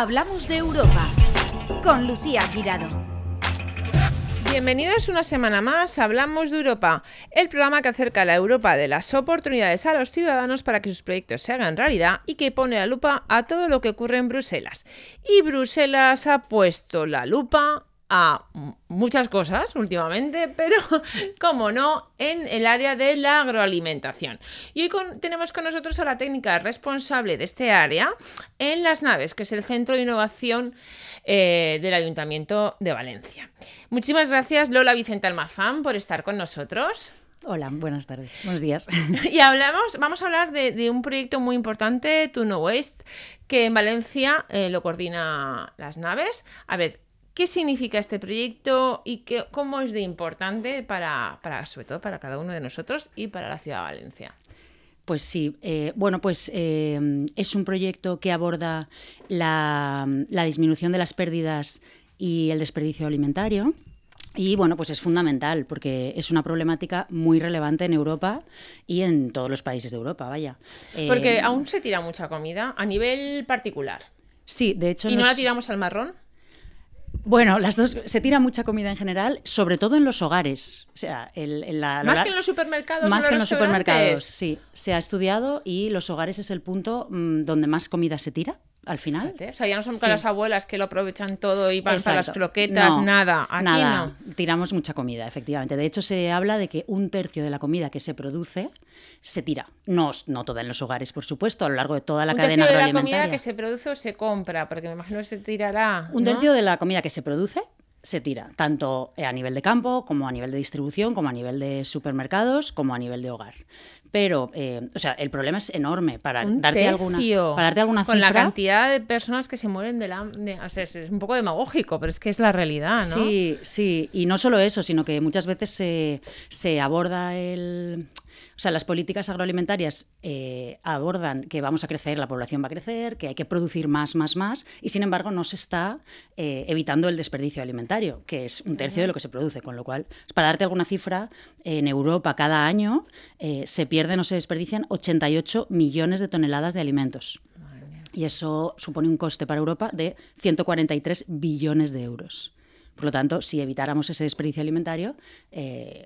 Hablamos de Europa con Lucía Girado. Bienvenidos una semana más a Hablamos de Europa, el programa que acerca la Europa de las oportunidades a los ciudadanos para que sus proyectos se hagan realidad y que pone la lupa a todo lo que ocurre en Bruselas. Y Bruselas ha puesto la lupa a muchas cosas últimamente, pero como no, en el área de la agroalimentación. Y hoy tenemos con nosotros a la técnica responsable de este área en Las Naves, que es el Centro de Innovación eh, del Ayuntamiento de Valencia. Muchísimas gracias Lola Vicente Almazán por estar con nosotros. Hola, buenas tardes, buenos días. y hablamos, vamos a hablar de, un proyecto muy importante, Tuno West, que en Valencia eh, lo coordina las naves. A ver, ¿Qué significa este proyecto y qué, cómo es de importante para, para, sobre todo para cada uno de nosotros y para la ciudad de Valencia? Pues sí, eh, bueno, pues eh, es un proyecto que aborda la, disminución de las pérdidas y el desperdicio alimentario. Y bueno, pues es fundamental porque es una problemática muy relevante en Europa y en todos los países de Europa, vaya. Porque eh, aún se tira mucha comida a nivel particular. Sí, de hecho. ¿Y no la tiramos al marrón? Bueno, las dos se tira mucha comida en general, sobre todo en los hogares. O sea, más que en los supermercados. Más que en los supermercados, sí. Se ha estudiado y los hogares es el punto mm, donde más comida se tira al final. O sea, ya no son las abuelas que lo aprovechan todo y van para las croquetas, nada. Aquí nada. Tiramos mucha comida, efectivamente. De hecho, se habla de que un tercio de la comida que se produce se tira. No, no toda en los hogares, por supuesto, a lo largo de toda la cadena agroalimentaria. ¿Un tercio de la comida que se produce o se compra? Porque me imagino que se tirará. Un tercio de la comida que se produce se tira, tanto a nivel de campo, como a nivel de distribución, como a nivel de supermercados, como a nivel de hogar. Pero, eh, o sea, el problema es enorme. Para, darte, alguna, para darte alguna Con la cantidad de personas que se mueren de la... o sea, es, un poco demagógico, pero es que es la realidad, ¿no? Sí, sí. Y no solo eso, sino que muchas veces se, se aborda el o sea, las políticas agroalimentarias eh, abordan que vamos a crecer, la población va a crecer, que hay que producir más, más, más, y sin embargo no se está eh, evitando el desperdicio alimentario, que es un tercio de lo que se produce. Con lo cual, para darte alguna cifra, en Europa cada año eh, se pierden o se desperdician 88 millones de toneladas de alimentos. Y eso supone un coste para Europa de 143 billones de euros. Por lo tanto, si evitáramos ese desperdicio alimentario,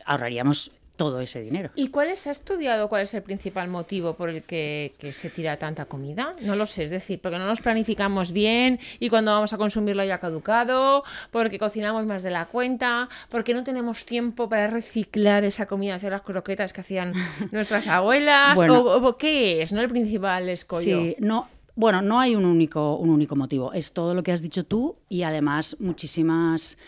ahorraríamos todo ese dinero. ¿Y cuál se ha estudiado cuál es el principal motivo por el que, se tira tanta comida? No lo sé, es decir, porque no nos planificamos bien y cuando vamos a consumirlo ya caducado, porque cocinamos más de la cuenta, porque no tenemos tiempo para reciclar esa comida, hacer las croquetas que hacían nuestras abuelas, o, qué es, ¿no? El principal escollo. Sí, no, bueno, no hay un único, un único motivo. Es todo lo que has dicho tú y además muchísimas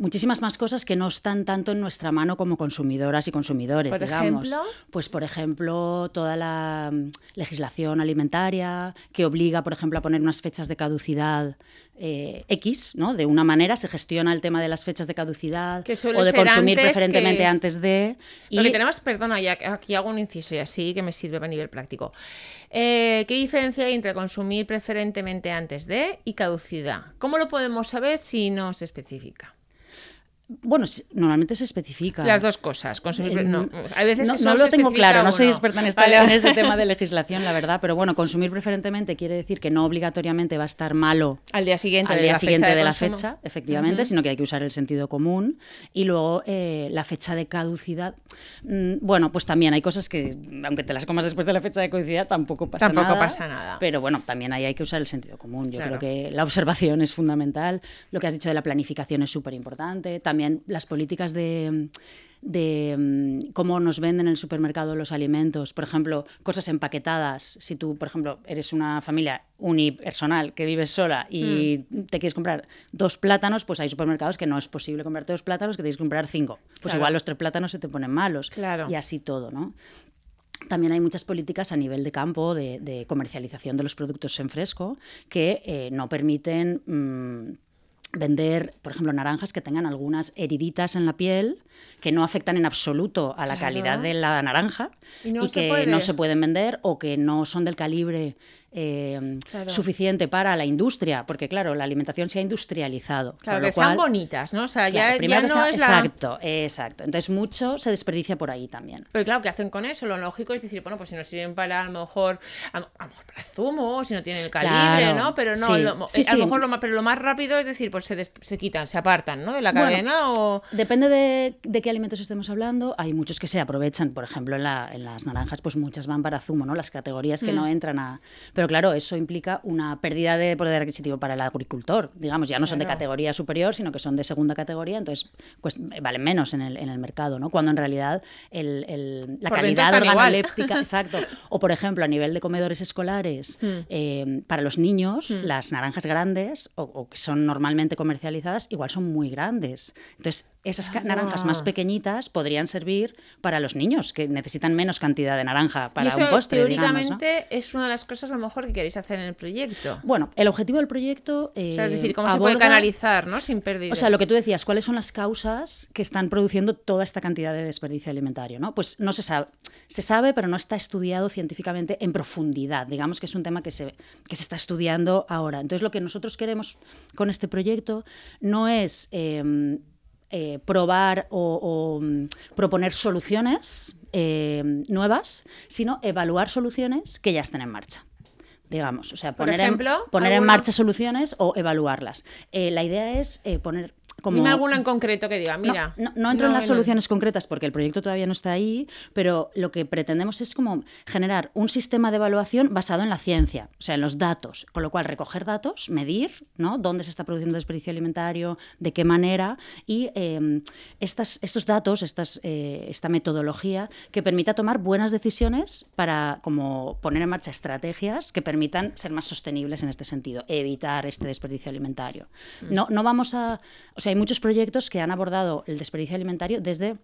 muchísimas más cosas que no están tanto en nuestra mano como consumidoras y consumidores, ¿Por digamos. Ejemplo? Pues, por ejemplo, toda la mm, legislación alimentaria que obliga, por ejemplo, a poner unas fechas de caducidad eh, X, ¿no? De una manera se gestiona el tema de las fechas de caducidad o de consumir preferentemente antes de. Y... Lo que tenemos, perdona, ya aquí hago un inciso y así que me sirve a nivel práctico. Eh, ¿Qué diferencia hay entre consumir preferentemente antes de y caducidad? ¿Cómo lo podemos saber si no se especifica? Bueno, normalmente se especifica. Las dos cosas. Consumir, no, a veces no, lo tengo claro, no soy experta en, ese tema de legislación, la verdad, pero bueno, consumir preferentemente quiere decir que no obligatoriamente va a estar malo al día siguiente, al día de, la siguiente fecha de, la fecha, efectivamente, sino que hay que usar el sentido común. Y luego eh, la fecha de caducidad, mm, bueno, pues también hay cosas que, aunque te las comas después de la fecha de caducidad, tampoco pasa tampoco nada. pasa nada. Pero bueno, también ahí hay que usar el sentido común. Yo creo que la observación es fundamental. Lo que has dicho de la planificación es súper importante. También las políticas de, mm, cómo nos venden en el supermercado los alimentos, por ejemplo, cosas empaquetadas. Si tú, por ejemplo, eres una familia unipersonal que vives sola y mm. te quieres comprar dos plátanos, pues hay supermercados que no es posible comprarte dos plátanos, que tienes que comprar cinco. Pues igual los tres plátanos se te ponen malos. Y así todo, ¿no? También hay muchas políticas a nivel de campo de, comercialización de los productos en fresco que eh, no permiten mm, vender, por ejemplo, naranjas que tengan algunas heriditas en la piel que no afectan en absoluto a la calidad de la naranja y, que no se pueden vender o que no son del calibre eh, suficiente para la industria, porque claro, la alimentación se ha industrializado. Claro, que sean bonitas, ¿no? O sea, ya, ya no es Exacto, exacto. Entonces mucho se desperdicia por ahí también. Pero claro, ¿qué hacen con eso? Lo lógico es decir, bueno, pues si no sirven para a lo mejor, a, lo mejor para zumo, si no tienen el calibre, ¿no? Pero no, eh, a lo mejor lo más, pero lo más rápido es decir, pues se, se quitan, se apartan, ¿no? De la cadena o... Depende de, de, qué alimentos estemos hablando. Hay muchos que se aprovechan, por ejemplo, en, la, en las naranjas, pues muchas van para zumo, ¿no? Las categorías que no mm. entran a... Pero claro, eso implica una pérdida de poder adquisitivo para el agricultor. Digamos, ya no son de categoría superior, sino que son de segunda categoría, entonces pues, valen menos en el, en el mercado, ¿no? Cuando en realidad el, el, la calidad organoléptica, exacto. O por ejemplo, a nivel de comedores escolares, mm. eh, para los niños, mm. las naranjas grandes, o, que son normalmente comercializadas, igual son muy grandes. Entonces, esas naranjas más pequeñitas podrían servir para los niños, que necesitan menos cantidad de naranja para un postre. Teóricamente es una de las cosas a lo mejor que queréis hacer en el proyecto. Bueno, el objetivo del proyecto. es decir, cómo se puede canalizar, ¿no? Sin pérdida. O sea, lo que tú decías, ¿cuáles son las causas que están produciendo toda esta cantidad de desperdicio alimentario? ¿no? Pues no se sabe. Se sabe, pero no está estudiado científicamente en profundidad. Digamos que es un tema que se, que se está estudiando ahora. Entonces, lo que nosotros queremos con este proyecto no es. Em, eh, probar o, mm, proponer soluciones eh, nuevas, sino evaluar soluciones que ya estén en marcha digamos, o sea, poner, en, poner en marcha soluciones o evaluarlas. Eh, la idea es poner Dime alguna en concreto que diga, mira. No, entro en las soluciones concretas porque el proyecto todavía no está ahí, pero lo que pretendemos es como generar un sistema de evaluación basado en la ciencia, o sea, en los datos. Con lo cual, recoger datos, medir, ¿no? Dónde se está produciendo desperdicio alimentario, de qué manera, y em, estas, estos datos, estas, eh, esta metodología que permita tomar buenas decisiones para como poner en marcha estrategias que permitan ser más sostenibles en este sentido, evitar este desperdicio alimentario. Mm. No, no vamos a. O sea, hay muchos proyectos que han abordado el desperdicio alimentario desde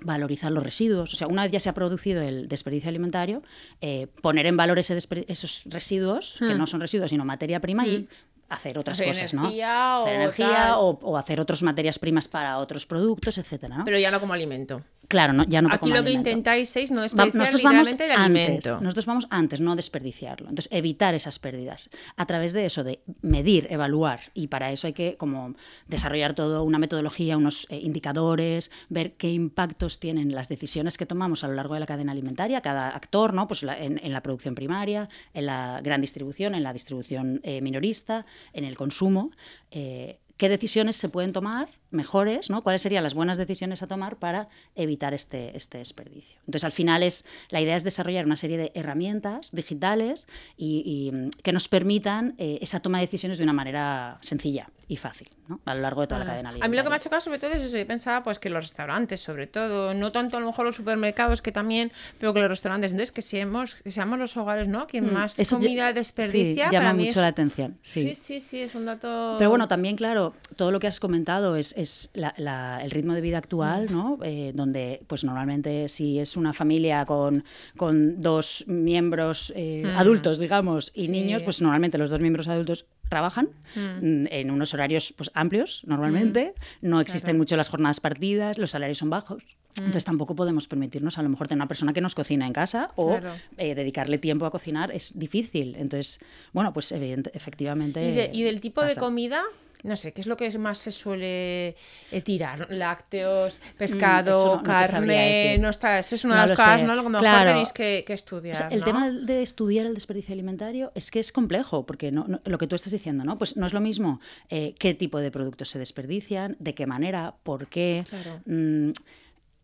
valorizar los residuos. O sea, una vez ya se ha producido el desperdicio alimentario, eh, poner en valor esos residuos, que hmm. no son residuos, sino materia prima, y hmm hacer otras cosas, ¿no? Hacer energía o, hacer otras materias primas para otros productos, etcétera, ¿no? Pero ya no como alimento. Claro, no, ya no Aquí lo que intentáis es no desperdiciar nosotros vamos el alimento. nosotros vamos antes, no desperdiciarlo. Entonces, evitar esas pérdidas. A través de eso, de medir, evaluar, y para eso hay que como desarrollar toda una metodología, unos eh, indicadores, ver qué impactos tienen las decisiones que tomamos a lo largo de la cadena alimentaria, cada actor, ¿no? Pues en, la producción primaria, en la gran distribución, en la distribución eh, minorista, en el consumo, eh, qué decisiones se pueden tomar mejores, ¿no? ¿Cuáles serían las buenas decisiones a tomar para evitar este, este desperdicio? Entonces, al final es la idea es desarrollar una serie de herramientas digitales y, mm, que nos permitan eh, esa toma de decisiones de una manera sencilla y fácil, ¿no? A lo largo de toda la cadena A mí lo que me ha chocado sobre todo es eso. Yo pensaba pues que los restaurantes, sobre todo, no tanto a lo mejor los supermercados que también, pero que los restaurantes, entonces que seamos, que seamos los hogares, ¿no? Quien mm, más comida desperdicia. Sí, llama mucho la atención. Sí. sí, sí, es un dato. Pero bueno, también claro, todo lo que has comentado es es el ritmo de vida actual, ¿no? Eh, donde pues normalmente si es una familia con, con dos miembros eh, adultos, digamos, y niños, pues normalmente los dos miembros adultos trabajan mm, en unos horarios pues, amplios normalmente, no existen mucho las jornadas partidas, los salarios son bajos. Entonces tampoco podemos permitirnos a lo mejor tener una persona que nos cocina en casa o eh, dedicarle tiempo a cocinar es difícil. Entonces, bueno, pues efectivamente... ¿Y, del tipo de comida? No sé, ¿qué es lo que más se suele eh, tirar? Lácteos, mm, pescado, carne, no está, eso es una de las cosas, ¿no? Lo que mejor tenéis que, estudiar. el tema de estudiar el desperdicio alimentario es que es complejo, porque no, lo que tú estás diciendo, ¿no? Pues no es lo mismo eh, qué tipo de productos se desperdician, de qué manera, por qué. Mm,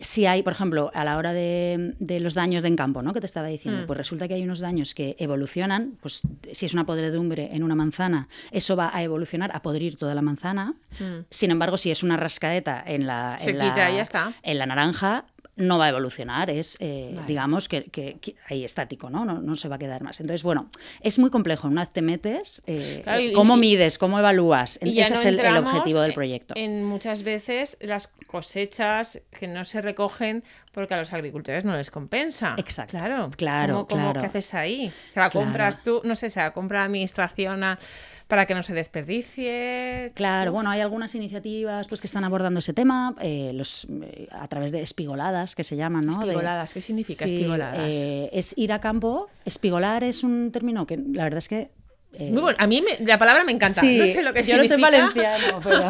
si hay, por ejemplo, a la hora de, los daños de en campo, ¿no? Que te estaba diciendo, mm. pues resulta que hay unos daños que evolucionan, pues si es una podredumbre en una manzana, eso va a evolucionar a podrir toda la manzana. Mm. Sin embargo, si es una rascadeta en la, en la naranja, no va a evolucionar, es, eh, digamos, que, ahí estático, ¿no? ¿no? se va a quedar más. Entonces, bueno, es muy complejo. Una vez te metes, eh, ¿cómo mides? ¿Cómo evalúas? Ese es el, objetivo del proyecto. En muchas veces las cosechas que no se recogen porque a los agricultores no les compensa. Exacto. Claro. Claro, ¿Cómo. ¿Qué haces ahí? Se la Claro. compras tú, no sé, se la compra la administración a- para que no se desperdicie. Claro, bueno, hay algunas iniciativas pues, que están abordando ese tema eh, los, eh, a través de espigoladas, que se llaman, ¿no? De- Espigoladas, ¿qué significa Sí, espigoladas? eh, es ir a campo. Espigolar es un término que la verdad es que... eh, Muy bueno. A mí me- la palabra me encanta. sí, no sé lo que yo no sé significa. valenciano, pero...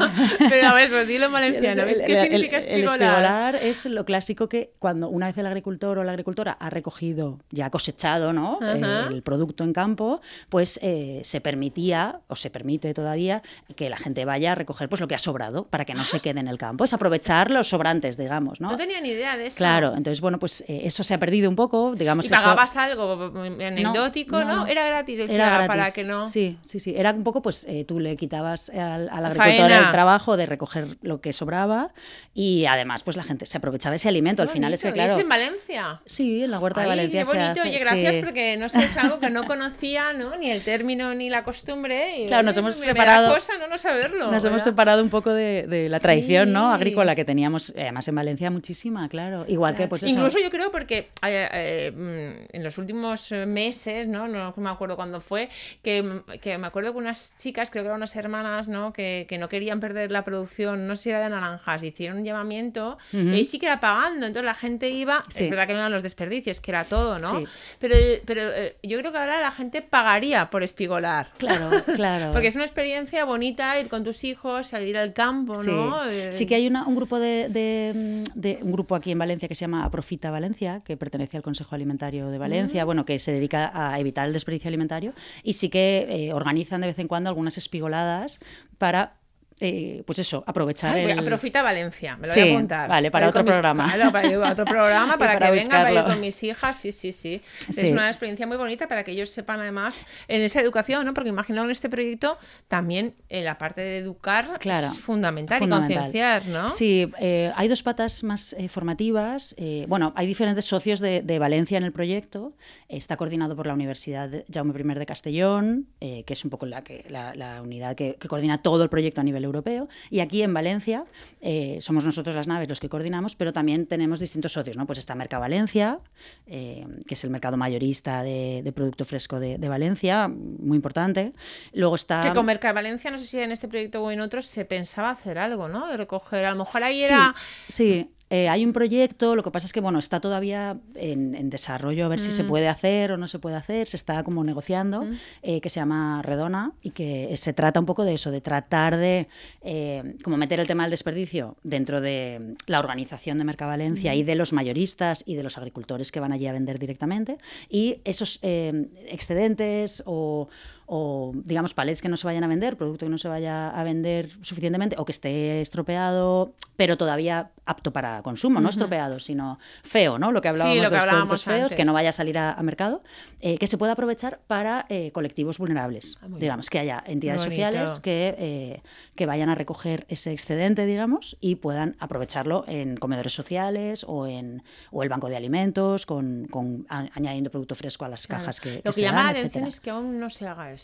Pero a ver, pues dilo en valenciano. El- ¿Qué el- significa el- espigolar? El espigolar es lo clásico que cuando una vez el agricultor o la agricultora ha recogido, ya ha cosechado ¿no? El producto en campo, pues eh, se permitía, o se permite todavía, que la gente vaya a recoger pues, lo que ha sobrado para que no se quede en el campo. Es aprovechar los sobrantes, digamos. ¿no? No tenía ni idea de eso. Claro, entonces, bueno, pues eh, eso se ha perdido un poco, digamos. Y eso- pagabas algo anecdótico, ¿no? Era gratis, decía, Era gratis. para que no. Sí, sí, sí. Era un poco, pues eh, tú le quitabas al, al agricultor faena. el trabajo de recoger lo que sobraba y además, pues la gente se aprovechaba ese alimento. Al Qué final es que, bonito. ¿Y claro. eso en Valencia? Sí, en la huerta de Ay, Valencia qué bonito. hace, Oye, gracias sí. porque no sé, es algo que no conocía, ¿no? Ni el término ni la costumbre. y, Claro, nos hemos me- me separado- cosa no, no saberlo. Nos hemos ¿verdad? separado un poco de, de la tradición, ¿no? Agrícola que teníamos, eh, además en Valencia muchísima, claro. Igual que, pues eso. Incluso yo creo porque eh, eh, mm, en los últimos meses, ¿no? No me acuerdo cuándo fue, que, que me acuerdo que unas chicas, creo que eran unas hermanas, ¿no? Que, que no querían perder la producción, no sé si era de naranjas, hicieron un llamamiento y ahí sí que era pagando, entonces la gente iba, Sí. es verdad que no eran los desperdicios, que era todo, ¿no? Sí. Pero, pero eh, yo creo que ahora la gente pagaría por espigolar. Claro, claro. Porque es una experiencia bonita ir con tus hijos, salir al campo, Sí. ¿no? Eh, Sí que hay una- un grupo de, de- de- un grupo aquí en Valencia que se llama Aprofita Valencia, que pertenece al Consejo Alimentario de Valencia, bueno, que se dedica a evitar el desperdicio alimentario y sí que eh, organizan de vez en cuando algunas espigoladas para eh, pues eso, aprovechar Ay, voy a el... Profita Valencia, me lo Sí, voy a apuntar. vale, para otro mis- programa. Para a otro programa, para, para que venga, para ir con mis hijas, sí, sí, sí. Sí. Es una experiencia muy bonita para que ellos sepan además en esa educación, ¿no? Porque imagino en este proyecto también en la parte de educar Claro, es fundamental, fundamental. y concienciar, ¿no? Sí, eh, hay dos patas más eh, formativas. eh, bueno, hay diferentes socios de, de Valencia en el proyecto. Está coordinado por la Universidad de Jaume I de Castellón, eh, que es un poco la, que, la, la unidad que, que coordina todo el proyecto a nivel europeo. Y aquí en Valencia eh, somos nosotros las naves los que coordinamos, pero también tenemos distintos socios. ¿no? Pues está Merca Valencia, eh, que es el mercado mayorista de, de producto fresco de, de Valencia, muy importante. Luego está... Que con Merca Valencia, no sé si en este proyecto o en otros, se pensaba hacer algo, ¿no? De recoger, a lo mejor ahí Sí, era... sí. Eh, hay un proyecto, lo que pasa es que bueno, está todavía en, en desarrollo, a ver si se Mm. puede hacer o no se puede hacer, se está como negociando, eh, que se llama Redona y que se trata un poco de eso, de tratar de eh, como meter el tema del desperdicio dentro de la organización de Mercavalencia y de los mayoristas y de los agricultores que van allí a vender directamente. Y esos excedentes o o digamos palets que no se vayan a vender, producto que no se vaya a vender suficientemente o que esté estropeado, pero todavía apto para consumo, no estropeado, sino feo, ¿no? Lo que hablábamos lo que de los hablábamos productos feos, que no vaya a salir a, a mercado, eh, que se pueda aprovechar para eh, colectivos vulnerables. Ah, digamos, que haya entidades bonito. sociales que, eh, que vayan a recoger ese excedente, digamos, y puedan aprovecharlo en comedores sociales o en o el banco de alimentos, con, con- a- añadiendo producto fresco a las cajas que, Lo que se llama dan, la atención etcétera. es que aún no se haga eso.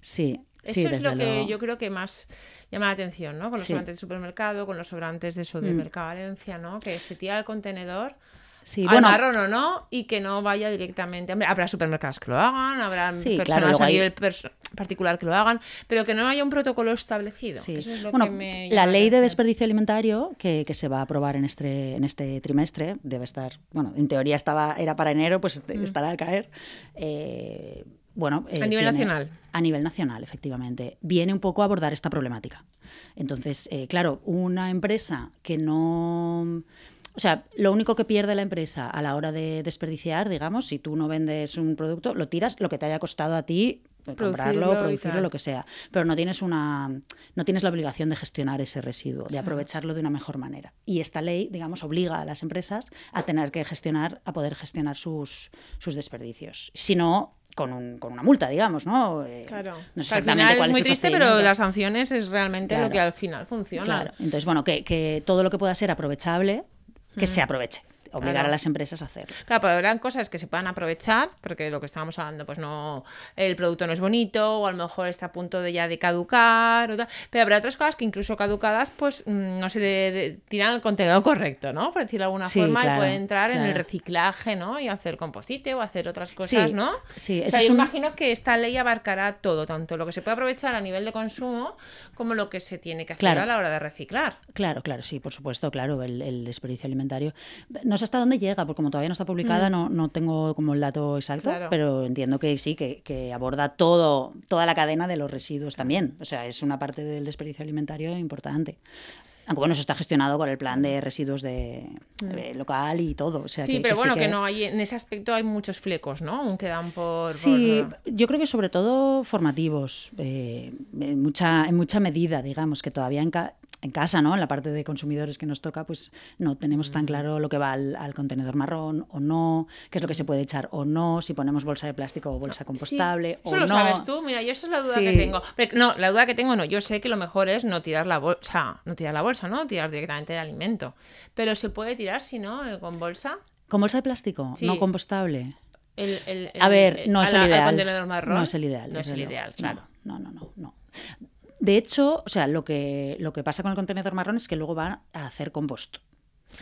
Sí, Eso sí, es desde lo que yo creo que más llama la atención, ¿no? Con los Sí. Mm. sobrantes de supermercado, con los sobrantes de eso de Mercado Valencia, ¿no? Que se tira al contenedor, Sí, al bueno, marrón o no, y que no vaya directamente. Hombre, habrá supermercados que lo hagan, habrá Sí, personas claro, a hay- nivel perso- particular que lo hagan, pero que no haya un protocolo establecido. Sí. Eso es lo bueno, que me la ley de desperdicio alimentario que, que se va a aprobar en este, en este trimestre, debe estar, bueno, en teoría estaba, era para enero, pues estará a caer. eh, bueno, eh, A nivel tiene- nacional. A nivel nacional, efectivamente. Viene un poco a abordar esta problemática. Entonces, eh, claro, una empresa que no... O sea, lo único que pierde la empresa a la hora de desperdiciar, digamos, si tú no vendes un producto, lo tiras lo que te haya costado a ti eh, Producirlo comprarlo, producirlo, tal. lo que sea. Pero no tienes una no tienes la obligación de gestionar ese residuo, de aprovecharlo de una mejor manera. Y esta ley, digamos, obliga a las empresas a tener que gestionar, a poder gestionar sus, sus desperdicios. Si no, con, un- con una multa, digamos, ¿no? Eh, Claro. No sé Que al exactamente final cuál es muy triste, pero las sanciones es realmente lo que al final funciona. Claro. Entonces, bueno, que, que todo lo que pueda ser aprovechable, que se aproveche. Obligar Claro. a las empresas a hacerlo. Claro, pero habrán cosas que se puedan aprovechar, porque lo que estábamos hablando, pues no, el producto no es bonito, o a lo mejor está a punto de ya de caducar, o tal. pero habrá otras cosas que incluso caducadas, pues mm, no se de- de- tiran al contenedor correcto, ¿no? Por decirlo de alguna Sí, forma, claro, y puede entrar en el reciclaje, ¿no? Y hacer composite o hacer otras cosas, Sí, ¿no? sí, o eso sea, es yo un- imagino que esta ley abarcará todo, tanto lo que se puede aprovechar a nivel de consumo, como lo que se tiene que hacer a la hora de reciclar. Claro, claro, sí, por supuesto, claro, el, el desperdicio alimentario. No sé hasta dónde llega, porque como todavía no está publicada, no, no tengo como el dato exacto, Mm. Claro. pero entiendo que sí, que, que aborda todo, toda la cadena de los residuos también. O sea, es una parte del desperdicio alimentario importante. Aunque bueno, eso está gestionado con el plan de residuos de, eh, local y todo. O sea, Mm. sí, que- pero que bueno, que... no hay, en ese aspecto hay muchos flecos, ¿no? Aún quedan por... Sí, por- yo creo que sobre todo formativos, eh, en, mucha, en mucha medida, digamos, que todavía en, ca- en casa, ¿no? En la parte de consumidores que nos toca, pues no tenemos tan claro lo que va al, al contenedor marrón o no, qué es lo que se puede echar o no, si ponemos bolsa de plástico o bolsa compostable Sí, eso o lo no. sabes tú, mira, yo esa es la duda Sí. que tengo. Pero, no, la duda que tengo no, yo sé que lo mejor es no tirar la bolsa, no tirar la bolsa, ¿no? Tirar directamente el alimento. Pero se puede tirar, si no, Eh, con bolsa. ¿Con bolsa de plástico? Sí. No compostable. El, el- A ver, no es el al ideal. contenedor marrón. No es el ideal. No es el ideal, No, claro. No, no, no, no. De hecho, o sea, lo que, lo que pasa con el contenedor marrón es que luego va a hacer compost.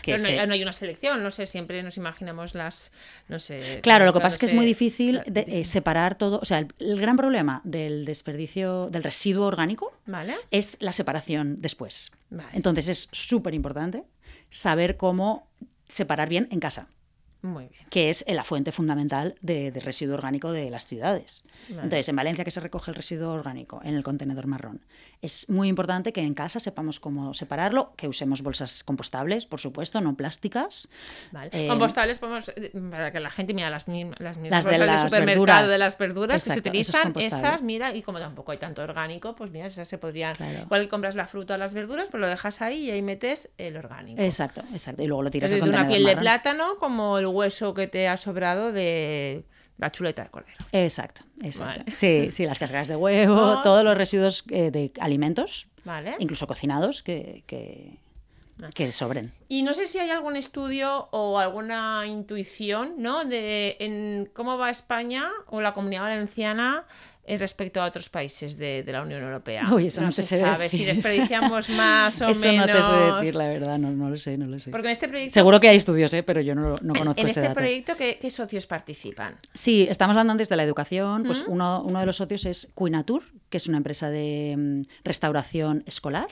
Que Pero no, se- no hay una selección, no sé, siempre nos imaginamos las, no sé. Claro, lo que pasa es que es muy difícil de, eh, separar todo. O sea, el, el gran problema del desperdicio, del residuo orgánico, Vale. es la separación después. Vale. Entonces es súper importante saber cómo separar bien en casa, Muy bien. que es la fuente fundamental de, de residuo orgánico de las ciudades. Vale. Entonces, en Valencia que se recoge el residuo orgánico en el contenedor marrón, es muy importante que en casa sepamos cómo separarlo, que usemos bolsas compostables, por supuesto, no plásticas. Vale. Eh, Compostables, podemos, eh, para que la gente mira las, las mismas Las de bolsas las supermercado verduras. de las verduras que se Exacto, eso es utilizan, compostable. esas, mira, y como tampoco hay tanto orgánico, pues mira, esas se podrían. Claro. Igual que compras la fruta o las verduras, pues lo dejas ahí y ahí metes el orgánico. Exacto, exacto. Y luego lo tiras al Desde una contenedor piel de marrón. plátano como el hueso que te ha sobrado de la chuleta de cordero. Exacto, exacto. Vale. Sí, sí, las cáscaras de huevo, No. todos los residuos eh, de alimentos, ¿Vale? incluso cocinados, que, que, Ah. que sobren. Y no sé si hay algún estudio o alguna intuición, ¿no? De en cómo va España o la Comunidad Valenciana respecto a otros países de, de la Unión Europea. Uy, eso no se te sé sabe si desperdiciamos más o Eso menos. no te sé decir, la verdad, no, no lo sé, no lo sé. Porque en este proyecto, Seguro que hay estudios, ¿eh? pero yo no, no conozco en ese este dato. proyecto, ¿qué, qué socios participan? Sí, estamos hablando antes de la educación. Pues uno, uno de los socios es Quinatur, que es una empresa de mm, restauración escolar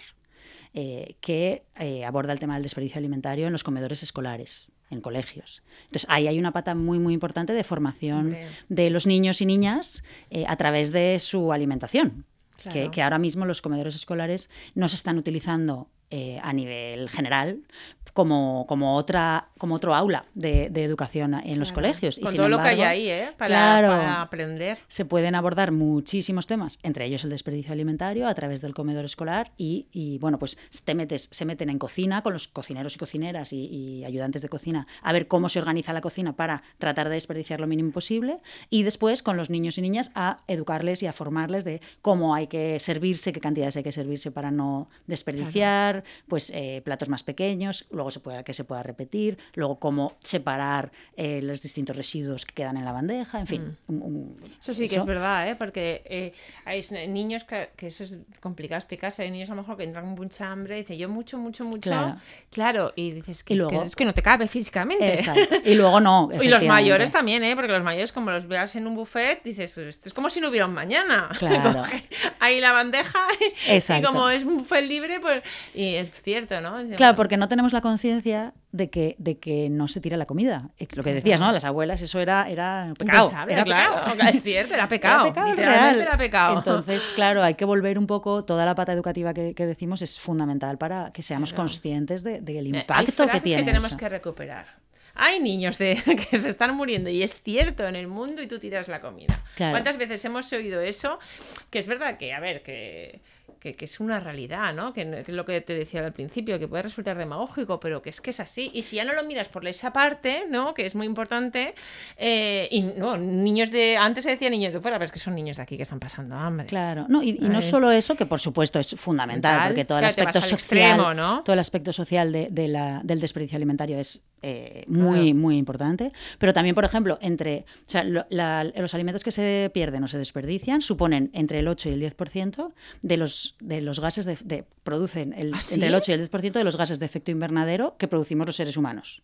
eh, que eh, aborda el tema del desperdicio alimentario en los comedores escolares, en colegios. Entonces, ahí hay una pata muy, muy importante de formación de los niños y niñas eh, a través de su alimentación. Claro. Que, que ahora mismo los comedores escolares no se están utilizando eh, a nivel general como, como, otra, como otro aula de, de educación en los colegios. Y sin todo lo que hay ahí, ¿eh? Para, claro, para aprender. se pueden abordar muchísimos temas, entre ellos el desperdicio alimentario a través del comedor escolar y, y, bueno, pues te metes, se meten en cocina con los cocineros y cocineras y, y ayudantes de cocina a ver cómo se organiza la cocina para tratar de desperdiciar lo mínimo posible y después con los niños y niñas a educarles y a formarles de cómo hay que servirse, qué cantidades hay que servirse para no desperdiciar, pues eh, platos más pequeños, luego se pueda, que se pueda repetir, luego cómo separar eh, los distintos residuos que quedan en la bandeja, en fin. un- un- Eso sí que es verdad, ¿eh? porque eh, hay niños que, que eso es complicado explicarse. Hay niños a lo mejor que entran con mucha hambre y dicen yo mucho, mucho, mucho. Claro. Claro, y dices que, Y es que- luego- es que no te cabe físicamente. Exacto. Y luego no. Y los mayores también, ¿eh? Porque los mayores, como los veas en un buffet, dices, esto es como si no hubiera un mañana. Claro. Ahí la bandeja y, Exacto. y como es un buffet libre, pues... Y es cierto, ¿no? Claro, porque no tenemos la conciencia de que, de que no se tira la comida. Lo que decías, ¿no? Las abuelas, eso era, era pecado. Era claro. pecado. Es cierto, era pecado. Era pecado literalmente real. era pecado. Entonces, claro, hay que volver un poco, toda la pata educativa que, que decimos es fundamental para que seamos Claro. conscientes de- del Eh, hay impacto que tiene tenemos eso. que recuperar. Hay niños de, que se están muriendo y es cierto en el mundo y tú tiras la comida. Claro. ¿Cuántas veces hemos oído eso? Que es verdad que, a ver, que, que, que es una realidad, ¿no? Que, es lo que te decía al principio, que puede resultar demagógico, pero que es que es así. Y si ya no lo miras por esa parte, ¿no? Que es muy importante. eh, y no, niños de. Antes se decía niños de fuera, pero es que son niños de aquí que están pasando hambre. Claro, no, y, y no Ay. solo eso, que por supuesto es fundamental, porque todo el Claro, aspecto social, extremo, ¿no? todo el aspecto social de, de la- del desperdicio alimentario es, eh, muy, muy importante. Pero también, por ejemplo, entre los alimentos que se pierden o se desperdician suponen entre el 8 y el 10% de los, de los gases de, producen el, ¿Ah, entre el 8 y el 10% de los gases de efecto invernadero que producimos los seres humanos.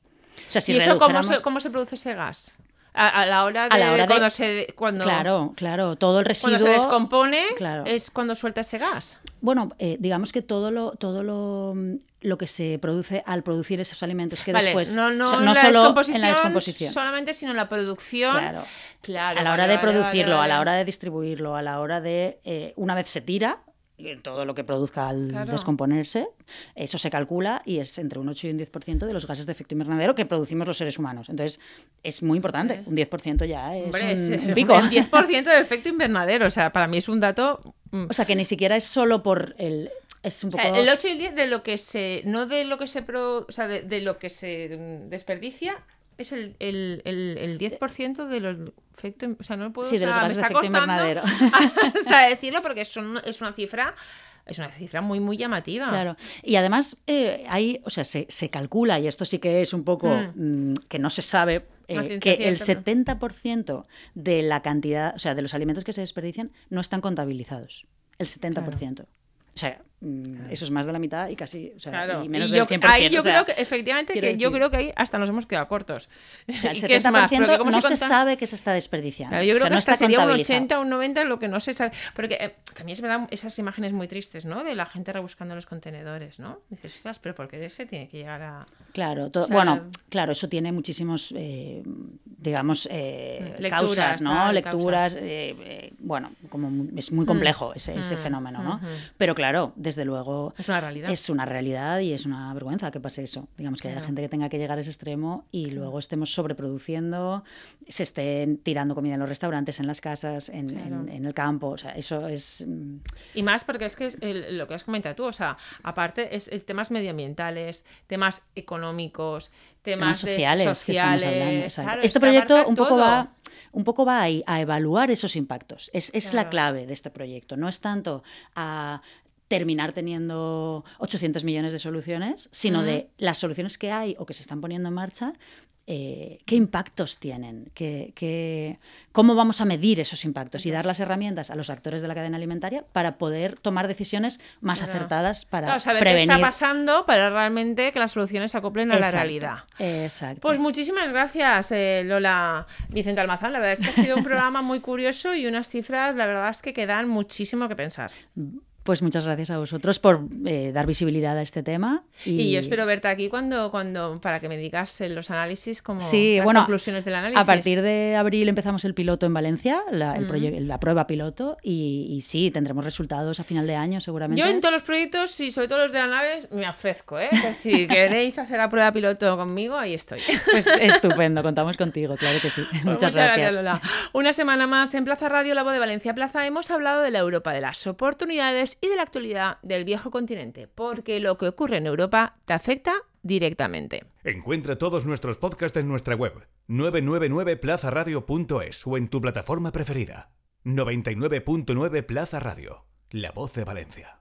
O sea, si ¿Y eso cómo se, cómo se produce ese gas? A, la hora de, cuando se cuando claro claro todo el residuo cuando se descompone es cuando suelta ese gas bueno eh, digamos que todo lo todo lo, lo, que se produce al producir esos alimentos que después no, no, no solo en la descomposición solamente sino en la producción claro, claro a la hora de producirlo a la hora de distribuirlo a la hora de eh, una vez se tira todo lo que produzca al descomponerse, eso se calcula y es entre un 8 y un 10% de los gases de efecto invernadero que producimos los seres humanos. Entonces, es muy importante. Un 10% ya es un, pico. Un 10% de efecto invernadero. O sea, para mí es un dato... Mm. O sea, que ni siquiera es solo por el... Es un poco... el 8 y el 10 de lo que se... No de lo que se... o sea, de lo que se desperdicia, es el, el, el, el 10% de los efectos. O sea, no puedo. Sí, de los gases de efecto invernadero. hasta decirlo porque es, es una cifra es una cifra muy, muy llamativa. Claro. Y además, eh, hay, o sea, se, se, calcula, y esto sí que es un poco mm. Mm, que no se sabe, eh, que el 70% de la cantidad, o sea, de los alimentos que se desperdician no están contabilizados. El 70%. O sea, mm, eso es más de la mitad y casi, o sea, y menos del 100%. Ahí yo creo que, efectivamente, que yo creo que ahí hasta nos hemos quedado cortos. O sea, el 70% no se, sabe que se está desperdiciando. yo creo que hasta sería un 80 o un 90 lo que no se sabe. Porque eh, también se me dan esas imágenes muy tristes, ¿no? De la gente rebuscando los contenedores, ¿no? Dices, ostras, pero ¿por qué ese tiene que llegar a...? Claro, bueno, claro, eso tiene muchísimos, eh, digamos, eh, causas, ¿no? Lecturas, bueno, como es muy mm. complejo ese, ese mm. fenómeno, ¿no? Pero claro, desde luego. Es una realidad. Es una realidad y es una vergüenza que pase eso. Digamos que haya gente que tenga que llegar a ese extremo y luego estemos sobreproduciendo, se estén tirando comida en los restaurantes, en las casas, en, el campo. O sea, eso es. Mm, y más porque es que es lo que has comentado tú, o sea, aparte es temas medioambientales, temas económicos, temas, sociales, que estamos hablando. este proyecto un poco va un poco va a, evaluar esos impactos. Es, es la clave de este proyecto. No es tanto a terminar teniendo 800 millones de soluciones, sino de las soluciones que hay o que se están poniendo en marcha, eh, qué impactos tienen, ¿Qué, cómo vamos a medir esos impactos y dar las herramientas a los actores de la cadena alimentaria para poder tomar decisiones más acertadas para claro, saber prevenir. qué está pasando para realmente que las soluciones se acoplen a la realidad. Exacto. Pues muchísimas gracias, eh, Lola Vicente Almazán. La verdad es que ha sido un programa muy curioso y unas cifras, la verdad es que quedan muchísimo que pensar. Pues muchas gracias a vosotros por eh, dar visibilidad a este tema. Y... yo espero verte aquí cuando, cuando para que me digas los análisis como las conclusiones del análisis. A partir de abril empezamos el piloto en Valencia, la, el la prueba piloto, y, sí, tendremos resultados a final de año seguramente. Yo en todos los proyectos y sobre todo los de la nave me ofrezco, ¿eh? si queréis hacer la prueba piloto conmigo, ahí estoy. Pues estupendo, contamos contigo, claro que sí. Pues muchas, gracias. Lola. Una semana más en Plaza Radio, la voz de Valencia Plaza, hemos hablado de la Europa de las oportunidades y de la actualidad del viejo continente, porque lo que ocurre en Europa te afecta directamente. Encuentra todos nuestros podcasts en nuestra web 999plazaradio.es o en tu plataforma preferida. 99.9 Plaza Radio, la voz de Valencia.